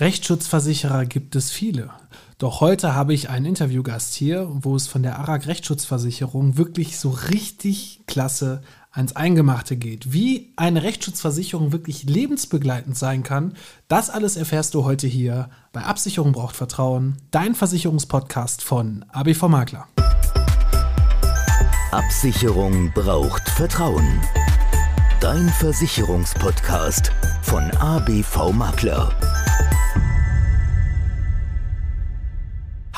Rechtsschutzversicherer gibt es viele. Doch heute habe ich einen Interviewgast hier, wo es von der ARAG Rechtsschutzversicherung wirklich so richtig klasse ans Eingemachte geht. Wie eine Rechtsschutzversicherung wirklich lebensbegleitend sein kann, das alles erfährst du heute hier bei Absicherung braucht Vertrauen, dein Versicherungspodcast von ABV Makler. Absicherung braucht Vertrauen. Dein Versicherungspodcast von ABV Makler.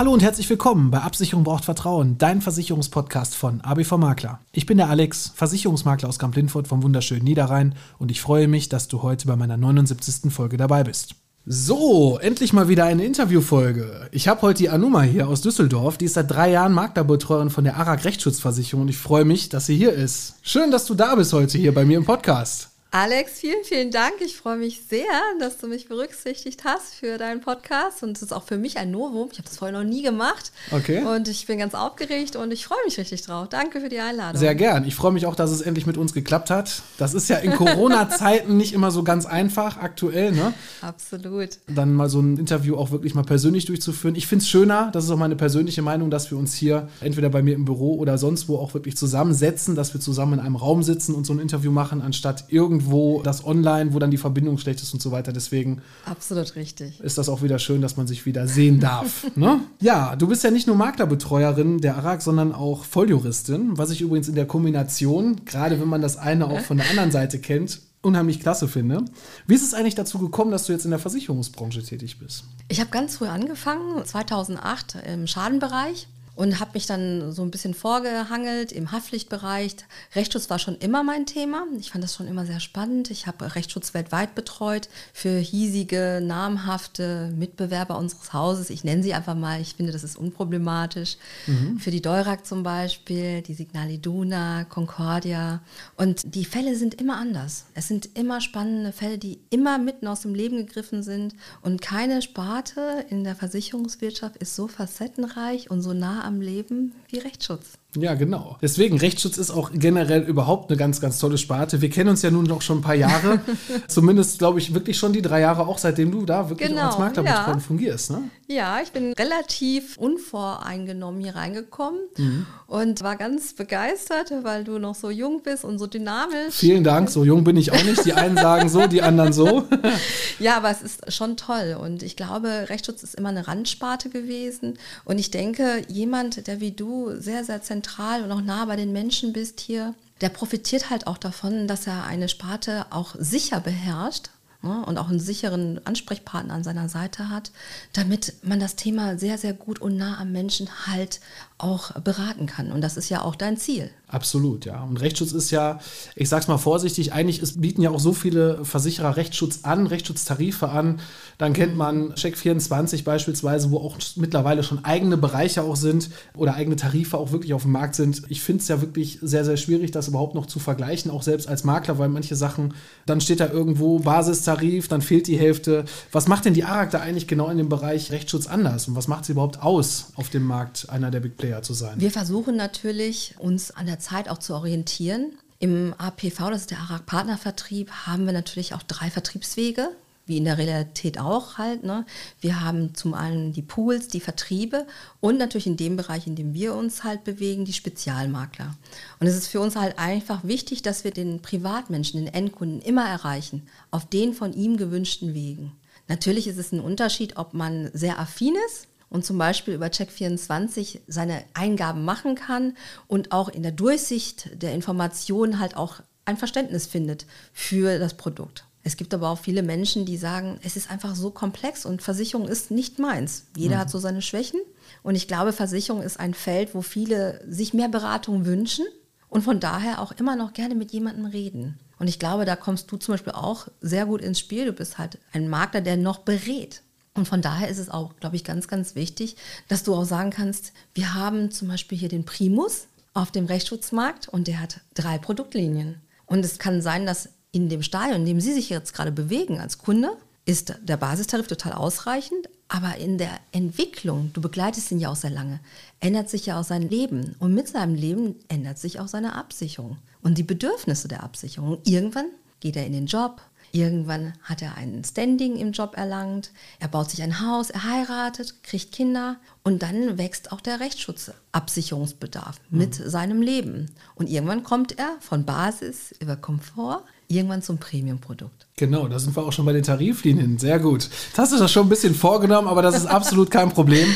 Hallo und herzlich willkommen bei Absicherung braucht Vertrauen, dein Versicherungspodcast von ABV Makler. Ich bin der Alex, Versicherungsmakler aus Kamp-Lindfurt vom wunderschönen Niederrhein und ich freue mich, dass du heute bei meiner 79. Folge dabei bist. So, endlich mal wieder eine Interviewfolge. Ich habe heute die Anuma hier aus Düsseldorf. Die ist seit drei Jahren Maklerbetreuerin von der ARAG Rechtsschutzversicherung und ich freue mich, dass sie hier ist. Schön, dass du da bist heute hier bei mir im Podcast. Alex, vielen, vielen Dank. Ich freue mich sehr, dass du mich berücksichtigt hast für deinen Podcast. Und es ist auch für mich ein Novum. Ich habe das vorher noch nie gemacht. Okay. Und ich bin ganz aufgeregt und ich freue mich richtig drauf. Danke für die Einladung. Sehr gern. Ich freue mich auch, dass es endlich mit uns geklappt hat. Das ist ja in Corona-Zeiten nicht immer so ganz einfach aktuell, ne? Absolut. Dann mal so ein Interview auch wirklich mal persönlich durchzuführen. Ich finde es schöner, das ist auch meine persönliche Meinung, dass wir uns hier entweder bei mir im Büro oder sonst wo auch wirklich zusammensetzen, dass wir zusammen in einem Raum sitzen und so ein Interview machen, anstatt irgendwie irgendwo das online, wo dann die Verbindung schlecht ist und so weiter. Deswegen absolut richtig. Ist das auch wieder schön, dass man sich wieder sehen darf. ne? Ja, du bist ja nicht nur Maklerbetreuerin der ARAG, sondern auch Volljuristin, was ich übrigens in der Kombination, gerade wenn man das eine auch von der anderen Seite kennt, unheimlich klasse finde. Wie ist es eigentlich dazu gekommen, dass du jetzt in der Versicherungsbranche tätig bist? Ich habe ganz früh angefangen, 2008 im Schadenbereich und habe mich dann so ein bisschen vorgehangelt im Haftpflichtbereich. Rechtsschutz war schon immer mein Thema. Ich fand das schon immer sehr spannend. Ich habe Rechtsschutz weltweit betreut für hiesige, namhafte Mitbewerber unseres Hauses. Ich nenne sie einfach mal. Ich finde, das ist unproblematisch. Mhm. Für die Deurak zum Beispiel, die Signal Iduna, Concordia. Und die Fälle sind immer anders. Es sind immer spannende Fälle, die immer mitten aus dem Leben gegriffen sind. Und keine Sparte in der Versicherungswirtschaft ist so facettenreich und so nah am Leben wie Rechtsschutz. Ja, genau. Deswegen, Rechtsschutz ist auch generell überhaupt eine ganz, ganz tolle Sparte. Wir kennen uns ja nun noch schon ein paar Jahre. Zumindest, glaube ich, wirklich schon die drei Jahre auch, seitdem du da wirklich genau, als Maklerbetreuerin ja. fungierst. Ne? Ja, ich bin relativ unvoreingenommen hier reingekommen mhm. und war ganz begeistert, weil du noch so jung bist und so dynamisch. Vielen Dank, so jung bin ich auch nicht. Die einen sagen so, die anderen so. ja, aber es ist schon toll und ich glaube, Rechtsschutz ist immer eine Randsparte gewesen und ich denke, jemand, der wie du sehr, sehr zentral zentral und auch nah bei den Menschen bist hier, der profitiert halt auch davon, dass er eine Sparte auch sicher beherrscht ne, und auch einen sicheren Ansprechpartner an seiner Seite hat, damit man das Thema sehr, sehr gut und nah am Menschen halt auch beraten kann. Und das ist ja auch dein Ziel. Absolut, ja. Und Rechtsschutz ist ja, ich sag's mal vorsichtig, eigentlich ist, bieten ja auch so viele Versicherer Rechtsschutz an, Rechtsschutztarife an. Dann kennt man Check24 beispielsweise, wo auch mittlerweile schon eigene Bereiche auch sind oder eigene Tarife auch wirklich auf dem Markt sind. Ich finde es ja wirklich sehr, sehr schwierig, das überhaupt noch zu vergleichen, auch selbst als Makler, weil manche Sachen, dann steht da irgendwo Basistarif, dann fehlt die Hälfte. Was macht denn die ARAG da eigentlich genau in dem Bereich Rechtsschutz anders und was macht sie überhaupt aus auf dem Markt einer der Big Player zu sein? Wir versuchen natürlich, uns an der Zeit auch zu orientieren. Im APV, das ist der ARAG Partnervertrieb, haben wir natürlich auch drei Vertriebswege, wie in der Realität auch halt. Ne? Wir haben zum einen die Pools, die Vertriebe und natürlich in dem Bereich, in dem wir uns halt bewegen, die Spezialmakler. Und es ist für uns halt einfach wichtig, dass wir den Privatmenschen, den Endkunden immer erreichen, auf den von ihm gewünschten Wegen. Natürlich ist es ein Unterschied, ob man sehr affin ist und zum Beispiel über Check24 seine Eingaben machen kann und auch in der Durchsicht der Informationen halt auch ein Verständnis findet für das Produkt. Es gibt aber auch viele Menschen, die sagen, es ist einfach so komplex und Versicherung ist nicht meins. Jeder mhm. hat so seine Schwächen. Und ich glaube, Versicherung ist ein Feld, wo viele sich mehr Beratung wünschen und von daher auch immer noch gerne mit jemandem reden. Und ich glaube, da kommst du zum Beispiel auch sehr gut ins Spiel. Du bist halt ein Makler, der noch berät. Und von daher ist es auch, glaube ich, ganz, ganz wichtig, dass du auch sagen kannst, wir haben zum Beispiel hier den Primus auf dem Rechtsschutzmarkt und der hat drei Produktlinien. Und es kann sein, dass in dem Stadion, in dem Sie sich jetzt gerade bewegen als Kunde, ist der Basistarif total ausreichend, aber in der Entwicklung, du begleitest ihn ja auch sehr lange, ändert sich ja auch sein Leben. Und mit seinem Leben ändert sich auch seine Absicherung und die Bedürfnisse der Absicherung. Irgendwann geht er in den Job, Irgendwann hat er ein Standing im Job erlangt, er baut sich ein Haus, er heiratet, kriegt Kinder und dann wächst auch der Rechtsschutzabsicherungsbedarf mhm. mit seinem Leben. Und irgendwann kommt er von Basis über Komfort irgendwann zum Premium-Produkt. Genau, da sind wir auch schon bei den Tariflinien. Sehr gut. Das hast du das schon ein bisschen vorgenommen, aber das ist absolut kein Problem.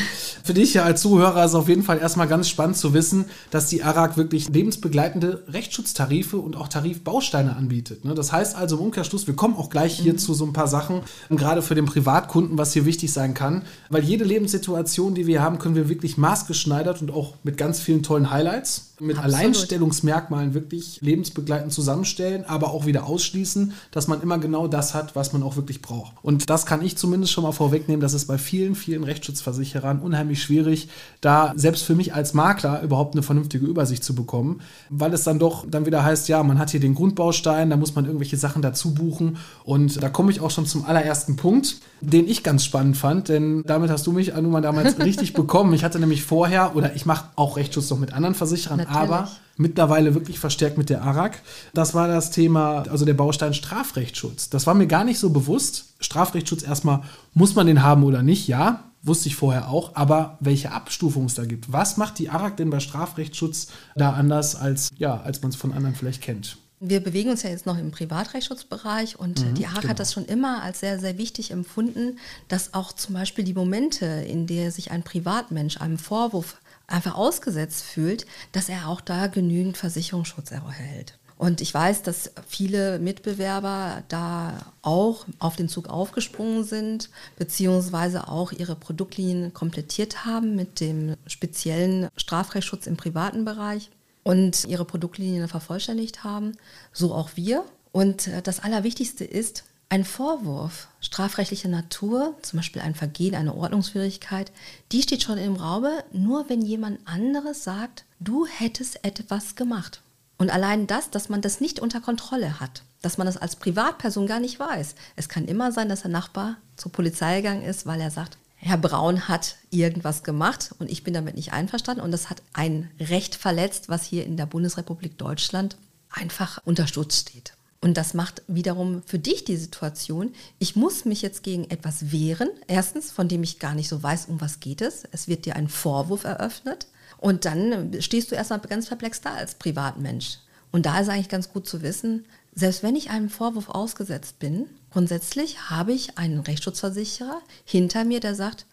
Für dich ja als Zuhörer ist es auf jeden Fall erstmal ganz spannend zu wissen, dass die ARAG wirklich lebensbegleitende Rechtsschutztarife und auch Tarifbausteine anbietet. Ne? Das heißt also im Umkehrschluss, wir kommen auch gleich hier mhm. zu so ein paar Sachen, gerade für den Privatkunden, was hier wichtig sein kann, weil jede Lebenssituation, die wir haben, können wir wirklich maßgeschneidert und auch mit ganz vielen tollen Highlights mit Absolut. Alleinstellungsmerkmalen wirklich lebensbegleitend zusammenstellen, aber auch wieder ausschließen, dass man immer genau das hat, was man auch wirklich braucht. Und das kann ich zumindest schon mal vorwegnehmen, dass es bei vielen, vielen Rechtsschutzversicherern unheimlich schwierig, da selbst für mich als Makler überhaupt eine vernünftige Übersicht zu bekommen, weil es dann doch dann wieder heißt, ja, man hat hier den Grundbaustein, da muss man irgendwelche Sachen dazu buchen und da komme ich auch schon zum allerersten Punkt, den ich ganz spannend fand, denn damit hast du mich Anuma damals richtig bekommen. Ich hatte nämlich vorher oder ich mache auch Rechtsschutz noch mit anderen Versicherern, Natürlich. aber mittlerweile wirklich verstärkt mit der ARAG. Das war das Thema, also der Baustein Strafrechtsschutz. Das war mir gar nicht so bewusst. Strafrechtsschutz erstmal, muss man den haben oder nicht? Ja, wusste ich vorher auch. Aber welche Abstufung es da gibt, was macht die ARAG denn bei Strafrechtsschutz da anders, als, ja, als man es von anderen vielleicht kennt? Wir bewegen uns ja jetzt noch im Privatrechtsschutzbereich und mhm, die ARAG genau. hat das schon immer als sehr, sehr wichtig empfunden, dass auch zum Beispiel die Momente, in der sich ein Privatmensch einem Vorwurf einfach ausgesetzt fühlt, dass er auch da genügend Versicherungsschutz erhält. Und ich weiß, dass viele Mitbewerber da auch auf den Zug aufgesprungen sind, beziehungsweise auch ihre Produktlinien komplettiert haben mit dem speziellen Strafrechtsschutz im privaten Bereich und ihre Produktlinien vervollständigt haben. So auch wir. Und äh, das Allerwichtigste ist, ein Vorwurf strafrechtlicher Natur, zum Beispiel ein Vergehen, eine Ordnungswidrigkeit, die steht schon im Raube, nur wenn jemand anderes sagt, du hättest etwas gemacht. Und allein das, dass man das nicht unter Kontrolle hat, dass man das als Privatperson gar nicht weiß. Es kann immer sein, dass der Nachbar zur Polizei gegangen ist, weil er sagt, Herr Braun hat irgendwas gemacht und ich bin damit nicht einverstanden und das hat ein Recht verletzt, was hier in der Bundesrepublik Deutschland einfach unter Schutz steht. Und das macht wiederum für dich die Situation, ich muss mich jetzt gegen etwas wehren, erstens, von dem ich gar nicht so weiß, um was geht es. Es wird dir ein Vorwurf eröffnet und dann stehst du erstmal ganz perplex da als Privatmensch. Und da ist eigentlich ganz gut zu wissen, selbst wenn ich einem Vorwurf ausgesetzt bin, grundsätzlich habe ich einen Rechtsschutzversicherer hinter mir, der sagt,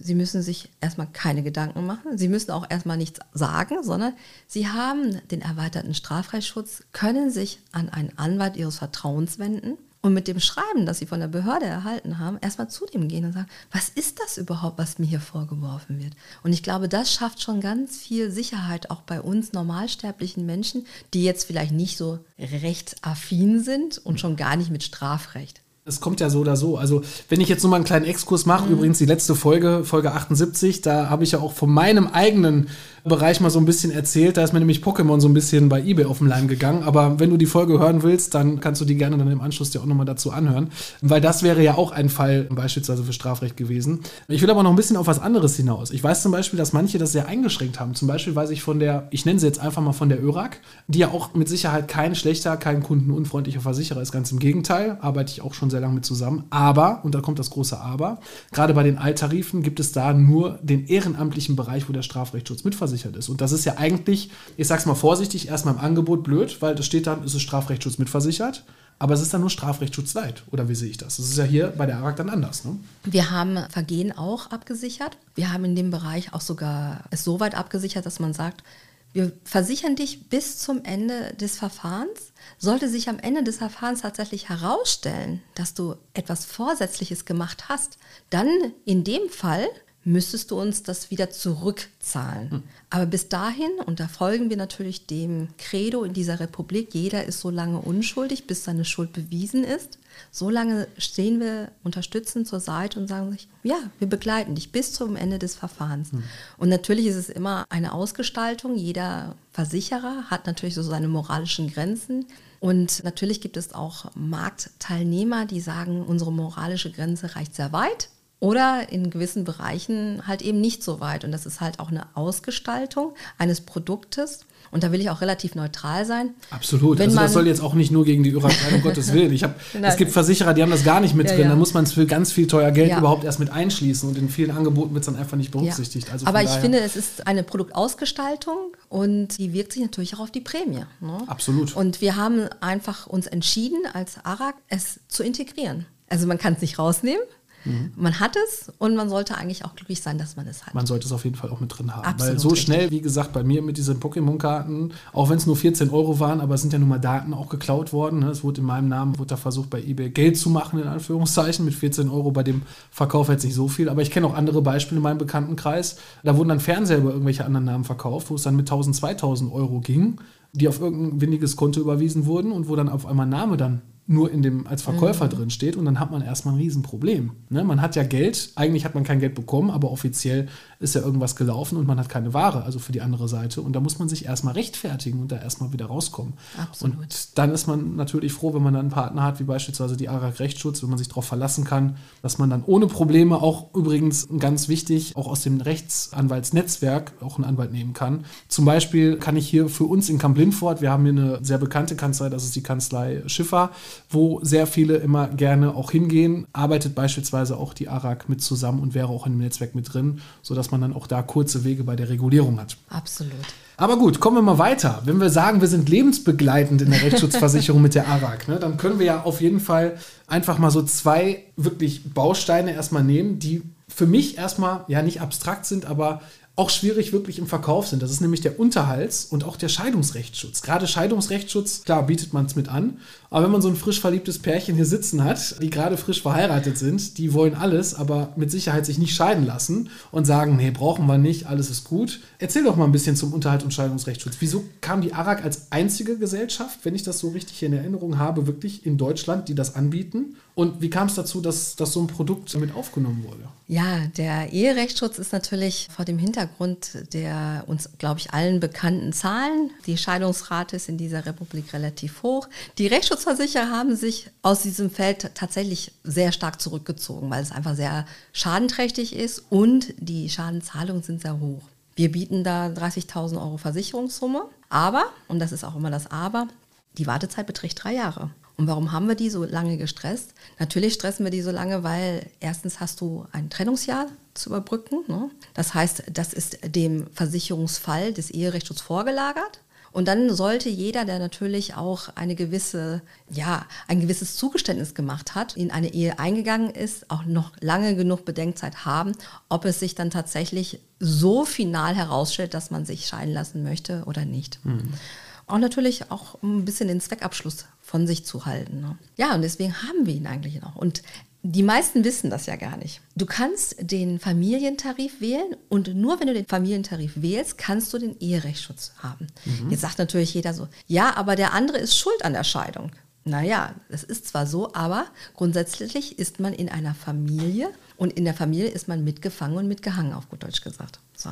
Sie müssen sich erstmal keine Gedanken machen. Sie müssen auch erstmal nichts sagen, sondern Sie haben den erweiterten Strafrechtsschutz, können sich an einen Anwalt Ihres Vertrauens wenden und mit dem Schreiben, das Sie von der Behörde erhalten haben, erstmal zu dem gehen und sagen, was ist das überhaupt, was mir hier vorgeworfen wird? Und ich glaube, das schafft schon ganz viel Sicherheit auch bei uns normalsterblichen Menschen, die jetzt vielleicht nicht so rechtsaffin sind und schon gar nicht mit Strafrecht es kommt ja so oder so. Also, wenn ich jetzt nur mal einen kleinen Exkurs mache, mhm. übrigens die letzte Folge, Folge 78, da habe ich ja auch von meinem eigenen Bereich mal so ein bisschen erzählt. Da ist mir nämlich Pokémon so ein bisschen bei eBay auf den Leim gegangen. Aber wenn du die Folge hören willst, dann kannst du die gerne dann im Anschluss dir auch nochmal dazu anhören. Weil das wäre ja auch ein Fall beispielsweise für Strafrecht gewesen. Ich will aber noch ein bisschen auf was anderes hinaus. Ich weiß zum Beispiel, dass manche das sehr eingeschränkt haben. Zum Beispiel weiß ich von der, ich nenne sie jetzt einfach mal von der ÖRAG, die ja auch mit Sicherheit kein schlechter, kein kundenunfreundlicher Versicherer ist. Ganz im Gegenteil, arbeite ich auch schon sehr lange mit zusammen. Aber, und da kommt das große Aber, gerade bei den Alttarifen gibt es da nur den ehrenamtlichen Bereich, wo der Strafrechtsschutz mitversichert abgesichert ist. Und das ist ja eigentlich, ich sag's mal vorsichtig, erstmal im Angebot blöd, weil das steht dann, ist es Strafrechtsschutz mitversichert. Aber es ist dann nur Strafrechtsschutz Leid. Oder wie sehe ich das? Das ist ja hier bei der ARAG dann anders. Ne? Wir haben Vergehen auch abgesichert. Wir haben in dem Bereich auch sogar es so weit abgesichert, dass man sagt, wir versichern dich bis zum Ende des Verfahrens. Sollte sich am Ende des Verfahrens tatsächlich herausstellen, dass du etwas Vorsätzliches gemacht hast, dann in dem Fall müsstest du uns das wieder zurückzahlen. Hm. Aber bis dahin, und da folgen wir natürlich dem Credo in dieser Republik, jeder ist so lange unschuldig, bis seine Schuld bewiesen ist. So lange stehen wir unterstützend zur Seite und sagen sich, ja, wir begleiten dich bis zum Ende des Verfahrens. Hm. Und natürlich ist es immer eine Ausgestaltung. Jeder Versicherer hat natürlich so seine moralischen Grenzen. Und natürlich gibt es auch Marktteilnehmer, die sagen, unsere moralische Grenze reicht sehr weit. Oder in gewissen Bereichen halt eben nicht so weit. Und das ist halt auch eine Ausgestaltung eines Produktes. Und da will ich auch relativ neutral sein. Absolut. Wenn also das soll jetzt auch nicht nur gegen die sein, um Gottes Willen. Ich hab, Nein. es gibt Versicherer, die haben das gar nicht mit Ja, drin. ja. Da muss man es für ganz viel teuer Geld Ja. überhaupt erst mit einschließen. Und in vielen Angeboten wird es dann einfach nicht berücksichtigt. Also Aber ich finde, es ist eine Produktausgestaltung und die wirkt sich natürlich auch auf die Prämie. Ne? Absolut. Und wir haben einfach uns entschieden, als ARAG es zu integrieren. Also man kann es nicht rausnehmen. Mhm. Man hat es und man sollte eigentlich auch glücklich sein, dass man es hat. Man sollte es auf jeden Fall auch mit drin haben. Absolut Weil so richtig. schnell, wie gesagt, bei mir mit diesen Pokémon-Karten, auch wenn es nur 14 Euro waren, aber es sind ja nun mal Daten auch geklaut worden. ne? Es wurde in meinem Namen, wurde da versucht, bei eBay Geld zu machen, in Anführungszeichen. Mit 14 Euro bei dem Verkauf jetzt nicht so viel. Aber ich kenne auch andere Beispiele in meinem Bekanntenkreis. Da wurden dann Fernseher über irgendwelche anderen Namen verkauft, wo es dann mit 1000, 2000 Euro ging, die auf irgendein windiges Konto überwiesen wurden und wo dann auf einmal Name dann nur in dem als Verkäufer Mhm. drin steht und dann hat man erstmal ein Riesenproblem. Ne? Man hat ja Geld, eigentlich hat man kein Geld bekommen, aber offiziell ist ja irgendwas gelaufen und man hat keine Ware, also für die andere Seite. Und da muss man sich erstmal rechtfertigen und da erstmal wieder rauskommen. Absolut. Und dann ist man natürlich froh, wenn man dann einen Partner hat, wie beispielsweise die ARAG Rechtsschutz, wenn man sich darauf verlassen kann, dass man dann ohne Probleme auch übrigens ganz wichtig, auch aus dem Rechtsanwaltsnetzwerk auch einen Anwalt nehmen kann. Zum Beispiel kann ich hier für uns in Kamp-Lindfort, wir haben hier eine sehr bekannte Kanzlei, das ist die Kanzlei Schiffer, wo sehr viele immer gerne auch hingehen, arbeitet beispielsweise auch die ARAG mit zusammen und wäre auch in dem Netzwerk mit drin, sodass man dann auch da kurze Wege bei der Regulierung hat. Absolut. Aber gut, kommen wir mal weiter. Wenn wir sagen, wir sind lebensbegleitend in der Rechtsschutzversicherung mit der ARAG, ne, dann können wir ja auf jeden Fall einfach mal so zwei wirklich Bausteine erstmal nehmen, die für mich erstmal ja nicht abstrakt sind, aber auch schwierig wirklich im Verkauf sind. Das ist nämlich der Unterhalts- und auch der Scheidungsrechtsschutz. Gerade Scheidungsrechtsschutz, klar, bietet man es mit an. Aber wenn man so ein frisch verliebtes Pärchen hier sitzen hat, die gerade frisch verheiratet sind, die wollen alles, aber mit Sicherheit sich nicht scheiden lassen und sagen, nee, brauchen wir nicht, alles ist gut. Erzähl doch mal ein bisschen zum Unterhalt- und Scheidungsrechtsschutz. Wieso kam die ARAG als einzige Gesellschaft, wenn ich das so richtig in Erinnerung habe, wirklich in Deutschland, die das anbieten? Und wie kam es dazu, dass, dass so ein Produkt mit aufgenommen wurde? Ja, der Eherechtsschutz ist natürlich vor dem Hintergrund der uns, glaube ich, allen bekannten Zahlen. Die Scheidungsrate ist in dieser Republik relativ hoch. Die Rechtsschutzversicherer haben sich aus diesem Feld tatsächlich sehr stark zurückgezogen, weil es einfach sehr schadenträchtig ist und die Schadenzahlungen sind sehr hoch. Wir bieten da 30.000 Euro Versicherungssumme, aber, und das ist auch immer das Aber, die Wartezeit beträgt drei Jahre. Und warum haben wir die so lange gestresst? Natürlich stressen wir die so lange, weil erstens hast du ein Trennungsjahr zu überbrücken. Ne? Das heißt, das ist dem Versicherungsfall des Eherechtsschutzes vorgelagert. Und dann sollte jeder, der natürlich auch eine gewisse, ja, ein gewisses Zugeständnis gemacht hat, in eine Ehe eingegangen ist, auch noch lange genug Bedenkzeit haben, ob es sich dann tatsächlich so final herausstellt, dass man sich scheiden lassen möchte oder nicht. Auch natürlich auch ein bisschen den Zweckabschluss von sich zu halten. Ne? Ja, und deswegen haben wir ihn eigentlich noch. Und die meisten wissen das ja gar nicht. Du kannst den Familientarif wählen und nur wenn du den Familientarif wählst, kannst du den Eherechtsschutz haben. Jetzt sagt natürlich jeder so, ja, aber der andere ist schuld an der Scheidung. Naja, das ist zwar so, aber grundsätzlich ist man in einer Familie und in der Familie ist man mitgefangen und mitgehangen, auf gut Deutsch gesagt. So,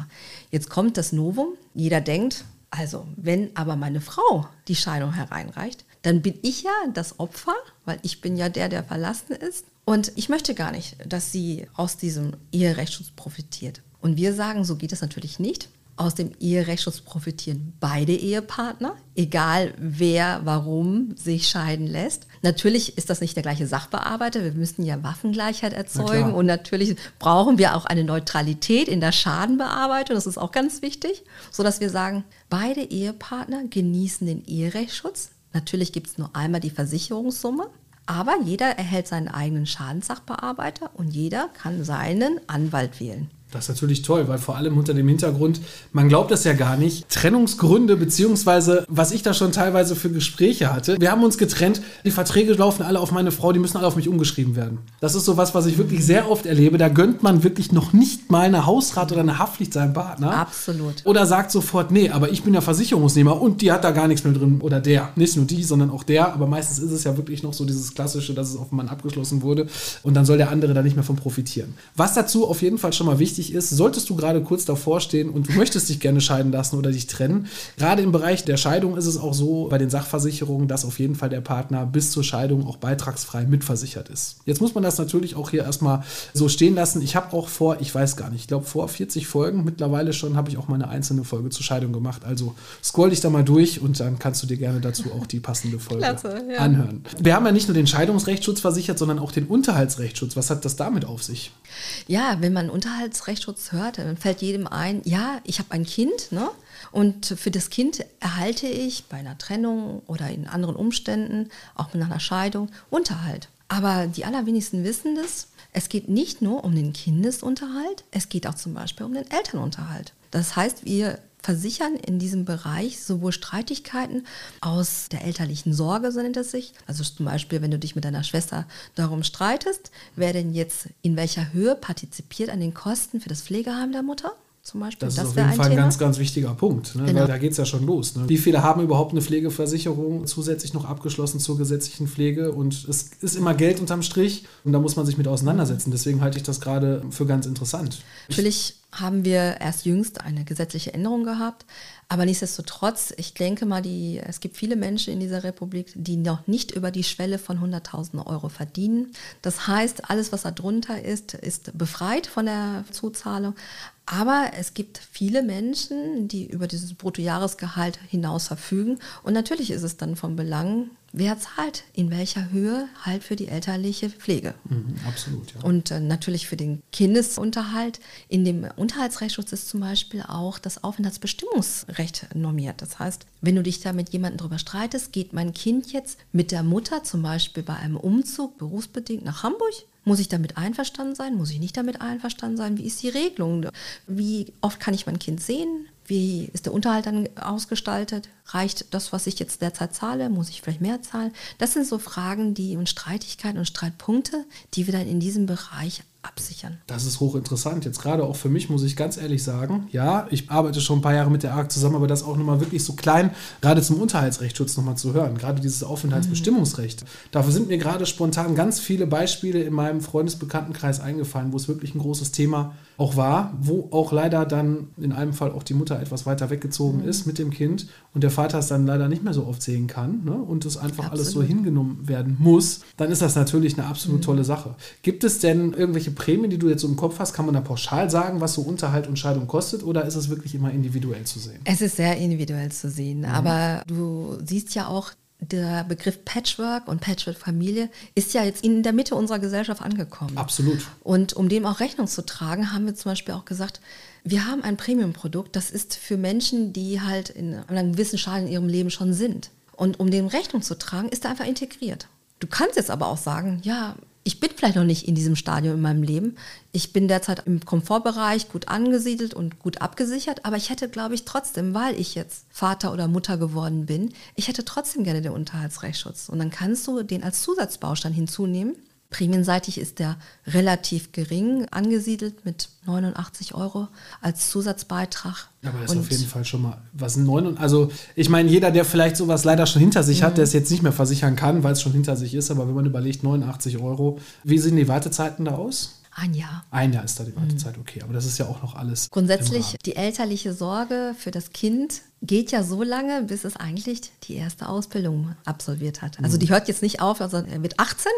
jetzt kommt das Novum. Jeder denkt, also wenn aber meine Frau die Scheidung hereinreicht, dann bin ich ja das Opfer, weil ich bin ja der, der verlassen ist. Und ich möchte gar nicht, dass sie aus diesem Eherechtsschutz profitiert. Und wir sagen, so geht es natürlich nicht. Aus dem Eherechtsschutz profitieren beide Ehepartner, egal wer warum sich scheiden lässt. Natürlich ist das nicht der gleiche Sachbearbeiter. Wir müssen ja Waffengleichheit erzeugen klar. und natürlich brauchen wir auch eine Neutralität in der Schadenbearbeitung. Das ist auch ganz wichtig, sodass wir sagen, beide Ehepartner genießen den Eherechtsschutz. Natürlich gibt es nur einmal die Versicherungssumme, aber jeder erhält seinen eigenen Schadenssachbearbeiter und jeder kann seinen Anwalt wählen. Das ist natürlich toll, weil vor allem unter dem Hintergrund, man glaubt das ja gar nicht, Trennungsgründe, beziehungsweise was ich da schon teilweise für Gespräche hatte. Wir haben uns getrennt, die Verträge laufen alle auf meine Frau, die müssen alle auf mich umgeschrieben werden. Das ist so was, was ich wirklich sehr oft erlebe. Da gönnt man wirklich noch nicht mal eine Hausrat oder eine Haftpflicht seinem Partner. Absolut. Oder sagt sofort, nee, aber ich bin ja Versicherungsnehmer und die hat da gar nichts mehr drin. Oder der. Nicht nur die, sondern auch der. Aber meistens ist es ja wirklich noch so dieses Klassische, dass es auf einen Mann abgeschlossen wurde. Und dann soll der andere da nicht mehr von profitieren. Was dazu auf jeden Fall schon mal wichtig wichtig ist, solltest du gerade kurz davor stehen und du möchtest dich gerne scheiden lassen oder dich trennen, gerade im Bereich der Scheidung ist es auch so bei den Sachversicherungen, dass auf jeden Fall der Partner bis zur Scheidung auch beitragsfrei mitversichert ist. Jetzt muss man das natürlich auch hier erstmal so stehen lassen. Ich habe auch vor, ich weiß gar nicht, ich glaube vor 40 Folgen mittlerweile schon, habe ich auch mal eine einzelne Folge zur Scheidung gemacht. Also scroll dich da mal durch und dann kannst du dir gerne dazu auch die passende Folge Klasse, ja. anhören. Wir haben ja nicht nur den Scheidungsrechtsschutz versichert, sondern auch den Unterhaltsrechtsschutz. Was hat das damit auf sich? Ja, wenn man Unterhaltsrechtsschutz hört, dann fällt jedem ein, ja, ich habe ein Kind, ne? Und für das Kind erhalte ich bei einer Trennung oder in anderen Umständen, auch mit einer Scheidung, Unterhalt. Aber die allerwenigsten wissen das. Es geht nicht nur um den Kindesunterhalt, es geht auch zum Beispiel um den Elternunterhalt. Das heißt, wir versichern in diesem Bereich sowohl Streitigkeiten aus der elterlichen Sorge, so nennt es sich. Also zum Beispiel, wenn du dich mit deiner Schwester darum streitest, wer denn jetzt in welcher Höhe partizipiert an den Kosten für das Pflegeheim der Mutter? Zum Beispiel. Das, das ist auf jeden ein Fall ein ganz, ganz wichtiger Punkt, ne? genau. weil da geht es ja schon los. Ne? Wie viele haben überhaupt eine Pflegeversicherung zusätzlich noch abgeschlossen zur gesetzlichen Pflege? Und es ist immer Geld unterm Strich und da muss man sich mit auseinandersetzen. Deswegen halte ich das gerade für ganz interessant. Natürlich haben wir erst jüngst eine gesetzliche Änderung gehabt. Aber nichtsdestotrotz, ich denke mal, die, es gibt viele Menschen in dieser Republik, die noch nicht über die Schwelle von 100.000 Euro verdienen. Das heißt, alles, was da drunter ist, ist befreit von der Zuzahlung. Aber es gibt viele Menschen, die über dieses Bruttojahresgehalt hinaus verfügen. Und natürlich ist es dann von Belang, wer zahlt in welcher Höhe halt für die elterliche Pflege. Mhm, absolut, ja. Und äh, natürlich für den Kindesunterhalt. In dem Unterhaltsrechtsschutz ist zum Beispiel auch das Aufenthaltsbestimmungsrecht normiert. Das heißt, wenn du dich da mit jemandem drüber streitest, geht mein Kind jetzt mit der Mutter zum Beispiel bei einem Umzug berufsbedingt nach Hamburg muss ich damit einverstanden sein? Muss ich nicht damit einverstanden sein? Wie ist die Regelung? Wie oft kann ich mein Kind sehen? Wie ist der Unterhalt dann ausgestaltet? Reicht das, was ich jetzt derzeit zahle? Muss ich vielleicht mehr zahlen? Das sind so Fragen, die und Streitigkeiten und Streitpunkte, die wir dann in diesem Bereich absichern. Das ist hochinteressant. Jetzt gerade auch für mich muss ich ganz ehrlich sagen, ja, ich arbeite schon ein paar Jahre mit der ARC zusammen, aber das auch nochmal wirklich so klein, gerade zum Unterhaltsrechtsschutz nochmal zu hören, gerade dieses Aufenthaltsbestimmungsrecht. Mhm. Dafür sind mir gerade spontan ganz viele Beispiele in meinem Freundesbekanntenkreis eingefallen, wo es wirklich ein großes Thema auch war, wo auch leider dann in einem Fall auch die Mutter etwas weiter weggezogen mhm. ist mit dem Kind und der Vater es dann leider nicht mehr so oft sehen kann ne, und es einfach Absolut. alles so hingenommen werden muss, dann ist das natürlich eine absolut mhm. tolle Sache. Gibt es denn irgendwelche Prämien, die du jetzt so im Kopf hast, kann man da pauschal sagen, was so Unterhalt und Scheidung kostet oder ist es wirklich immer individuell zu sehen? Es ist sehr individuell zu sehen, mhm. aber du siehst ja auch, der Begriff Patchwork und Patchwork-Familie ist ja jetzt in der Mitte unserer Gesellschaft angekommen. Absolut. Und um dem auch Rechnung zu tragen, haben wir zum Beispiel auch gesagt, wir haben ein Premium-Produkt, das ist für Menschen, die halt in einem gewissen Schaden in ihrem Leben schon sind. Und um dem Rechnung zu tragen, ist er einfach integriert. Du kannst jetzt aber auch sagen, ja, ich bin vielleicht noch nicht in diesem Stadium in meinem Leben. Ich bin derzeit im Komfortbereich gut angesiedelt und gut abgesichert, aber ich hätte, glaube ich, trotzdem, weil ich jetzt Vater oder Mutter geworden bin, ich hätte trotzdem gerne den Unterhaltsrechtsschutz. Und dann kannst du den als Zusatzbaustein hinzunehmen Prämienseitig ist der relativ gering angesiedelt mit 89 Euro als Zusatzbeitrag. Aber das ist auf jeden Fall schon mal was neun. Also ich meine, jeder, der vielleicht sowas leider schon hinter sich mhm. hat, der es jetzt nicht mehr versichern kann, weil es schon hinter sich ist, aber wenn man überlegt, 89 Euro, wie sehen die Wartezeiten da aus? Ein Jahr. Ein Jahr ist da die Wartezeit, okay. Aber das ist ja auch noch alles. Grundsätzlich, die elterliche Sorge für das Kind geht ja so lange, bis es eigentlich die erste Ausbildung absolviert hat. Also die hört jetzt nicht auf, also er wird 18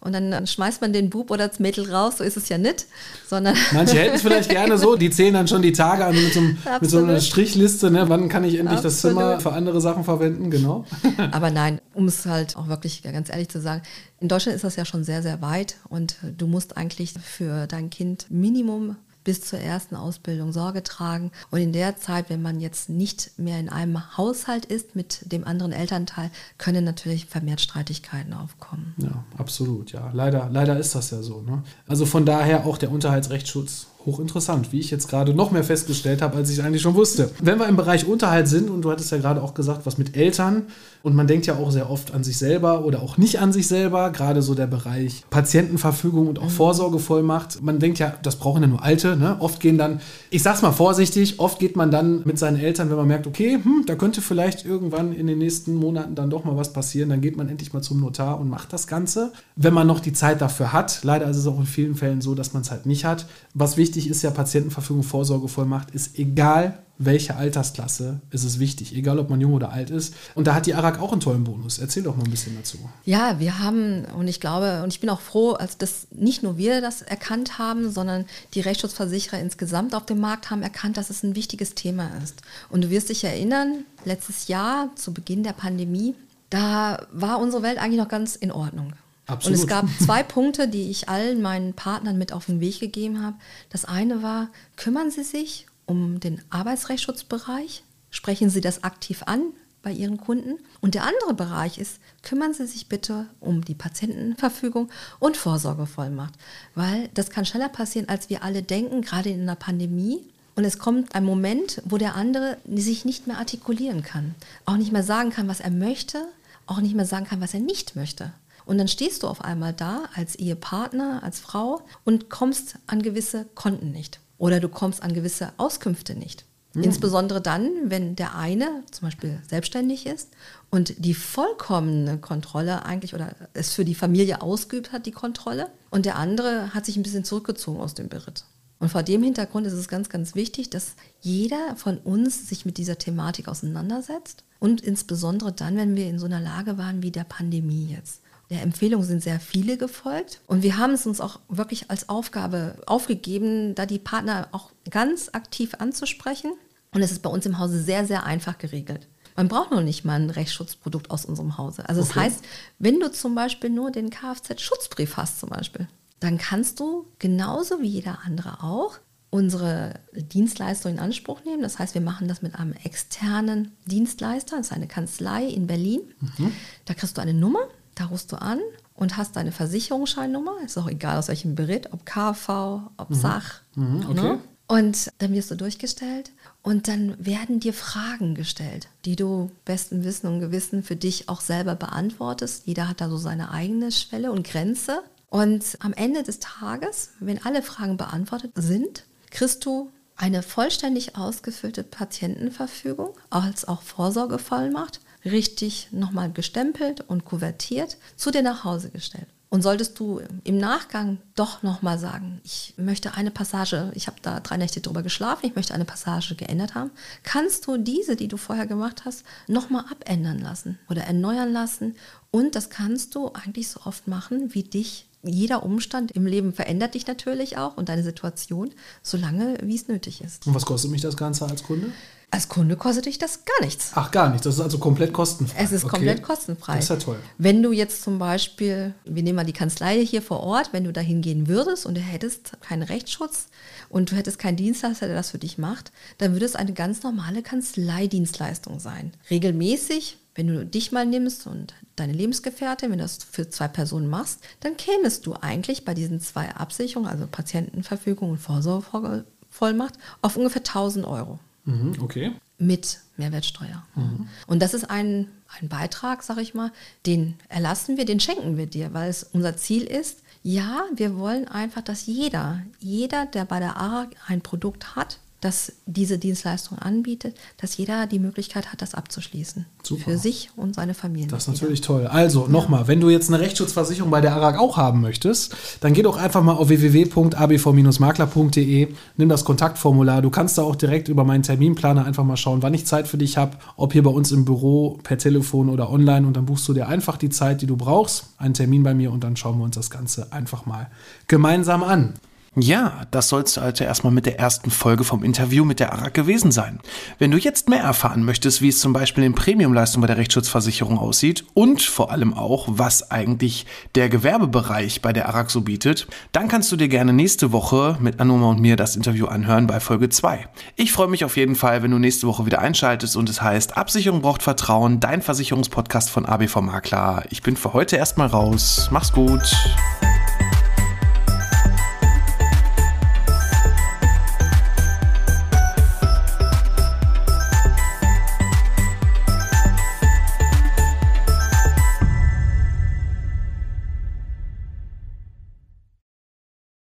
und dann schmeißt man den Bub oder das Mädel raus, so ist es ja nicht, sondern... Manche hätten es vielleicht gerne so, die zählen dann schon die Tage an mit so, mit so einer Strichliste, ne? wann kann ich endlich Absolut. das Zimmer für andere Sachen verwenden, genau. Aber nein, um es halt auch wirklich ganz ehrlich zu sagen, in Deutschland ist das ja schon sehr, sehr weit und du musst eigentlich für dein Kind Minimum bis zur ersten Ausbildung Sorge tragen. Und in der Zeit, wenn man jetzt nicht mehr in einem Haushalt ist mit dem anderen Elternteil, können natürlich vermehrt Streitigkeiten aufkommen. Ja, absolut. Ja, leider, leider ist das ja so. Ne? Also von daher auch der Unterhaltsrechtsschutz hochinteressant, wie ich jetzt gerade noch mehr festgestellt habe, als ich eigentlich schon wusste. Wenn wir im Bereich Unterhalt sind, und du hattest ja gerade auch gesagt, was mit Eltern, und man denkt ja auch sehr oft an sich selber oder auch nicht an sich selber, gerade so der Bereich Patientenverfügung und auch mhm. Vorsorgevollmacht. Man denkt ja, das brauchen ja nur Alte. Ne? Oft gehen dann, ich sag's mal vorsichtig, oft geht man dann mit seinen Eltern, wenn man merkt, okay, hm, da könnte vielleicht irgendwann in den nächsten Monaten dann doch mal was passieren, dann geht man endlich mal zum Notar und macht das Ganze. Wenn man noch die Zeit dafür hat, leider ist es auch in vielen Fällen so, dass man es halt nicht hat. Was wichtig wichtig ist ja Patientenverfügung, Vorsorgevollmacht, ist egal welche Altersklasse ist es wichtig, egal ob man jung oder alt ist. Und da hat die ARAG auch einen tollen Bonus. Erzähl doch mal ein bisschen dazu. Ja, wir haben, und ich glaube, und ich bin auch froh, als dass nicht nur wir das erkannt haben, sondern die Rechtsschutzversicherer insgesamt auf dem Markt haben erkannt, dass es ein wichtiges Thema ist. Und du wirst dich erinnern, letztes Jahr zu Beginn der Pandemie, da war unsere Welt eigentlich noch ganz in Ordnung. Absolut. Und es gab zwei Punkte, die ich allen meinen Partnern mit auf den Weg gegeben habe. Das eine war, kümmern Sie sich um den Arbeitsrechtsschutzbereich. Sprechen Sie das aktiv an bei Ihren Kunden. Und der andere Bereich ist, kümmern Sie sich bitte um die Patientenverfügung und Vorsorgevollmacht. Weil das kann schneller passieren, als wir alle denken, gerade in einer Pandemie. Und es kommt ein Moment, wo der andere sich nicht mehr artikulieren kann. Auch nicht mehr sagen kann, was er möchte, auch nicht mehr sagen kann, was er nicht möchte. Und dann stehst du auf einmal da als Ehepartner, als Frau und kommst an gewisse Konten nicht. Oder du kommst an gewisse Auskünfte nicht. Mhm. Insbesondere dann, wenn der eine zum Beispiel selbstständig ist und die vollkommene Kontrolle eigentlich oder es für die Familie ausgeübt hat, die Kontrolle, und der andere hat sich ein bisschen zurückgezogen aus dem Beritt. Und vor dem Hintergrund ist es ganz, ganz wichtig, dass jeder von uns sich mit dieser Thematik auseinandersetzt und insbesondere dann, wenn wir in so einer Lage waren wie der Pandemie jetzt. Der Empfehlung sind sehr viele gefolgt. Und wir haben es uns auch wirklich als Aufgabe aufgegeben, da die Partner auch ganz aktiv anzusprechen. Und es ist bei uns im Hause sehr, sehr einfach geregelt. Man braucht noch nicht mal ein Rechtsschutzprodukt aus unserem Hause. Also okay. das heißt, wenn du zum Beispiel nur den Kfz-Schutzbrief hast zum Beispiel, dann kannst du genauso wie jeder andere auch unsere Dienstleistung in Anspruch nehmen. Das heißt, wir machen das mit einem externen Dienstleister, das ist eine Kanzlei in Berlin. Mhm. Da kriegst du eine Nummer, da rufst du an und hast deine Versicherungsscheinnummer. Ist auch egal aus welchem Beritt, ob KV, ob mhm. Sach. Mhm, okay. Ne? Und dann wirst du durchgestellt und dann werden dir Fragen gestellt, die du besten Wissen und Gewissen für dich auch selber beantwortest. Jeder hat da so seine eigene Schwelle und Grenze. Und am Ende des Tages, wenn alle Fragen beantwortet sind, kriegst du eine vollständig ausgefüllte Patientenverfügung als auch Vorsorgevollmacht richtig nochmal gestempelt und kuvertiert zu dir nach Hause gestellt. Und solltest du im Nachgang doch nochmal sagen, ich möchte eine Passage, ich habe da drei Nächte drüber geschlafen, ich möchte eine Passage geändert haben, kannst du diese, die du vorher gemacht hast, nochmal abändern lassen oder erneuern lassen. Und das kannst du eigentlich so oft machen, wie dich jeder Umstand im Leben verändert dich natürlich auch und deine Situation, solange wie es nötig ist. Und was kostet mich das Ganze als Kunde? Als Kunde kostet dich das gar nichts. Ach, gar nicht. Das ist also komplett kostenfrei. Es ist okay. komplett kostenfrei. Das ist ja toll. Wenn du jetzt zum Beispiel, wir nehmen mal die Kanzlei hier vor Ort, wenn du da hingehen würdest und du hättest keinen Rechtsschutz und du hättest keinen Dienstleister, der das für dich macht, dann würde es eine ganz normale Kanzleidienstleistung sein. Regelmäßig, wenn du dich mal nimmst und deine Lebensgefährtin, wenn du das für zwei Personen machst, dann kämest du eigentlich bei diesen zwei Absicherungen, also Patientenverfügung und Vorsorgevollmacht, auf ungefähr 1000 Euro. Mhm, okay. Mit Mehrwertsteuer. Mhm. Und das ist ein, ein Beitrag, sag ich mal, den erlassen wir, den schenken wir dir, weil es unser Ziel ist, ja, wir wollen einfach, dass jeder, jeder, der bei der ARA ein Produkt hat, das diese Dienstleistung anbietet, dass jeder die Möglichkeit hat, das abzuschließen. Super. Für sich und seine Familie. Das ist natürlich toll. Also nochmal, ja. wenn du jetzt eine Rechtsschutzversicherung bei der ARAG auch haben möchtest, dann geh doch einfach mal auf www.abv-makler.de, nimm das Kontaktformular. Du kannst da auch direkt über meinen Terminplaner einfach mal schauen, wann ich Zeit für dich habe, ob hier bei uns im Büro, per Telefon oder online. Und dann buchst du dir einfach die Zeit, die du brauchst, einen Termin bei mir und dann schauen wir uns das Ganze einfach mal gemeinsam an. Ja, das sollst du also erstmal mit der ersten Folge vom Interview mit der ARAG gewesen sein. Wenn du jetzt mehr erfahren möchtest, wie es zum Beispiel in Premiumleistung bei der Rechtsschutzversicherung aussieht und vor allem auch, was eigentlich der Gewerbebereich bei der ARAG so bietet, dann kannst du dir gerne nächste Woche mit Anoma und mir das Interview anhören bei Folge 2. Ich freue mich auf jeden Fall, wenn du nächste Woche wieder einschaltest und es heißt Absicherung braucht Vertrauen, dein Versicherungspodcast von ABV Makler. Ich bin für heute erstmal raus. Mach's gut.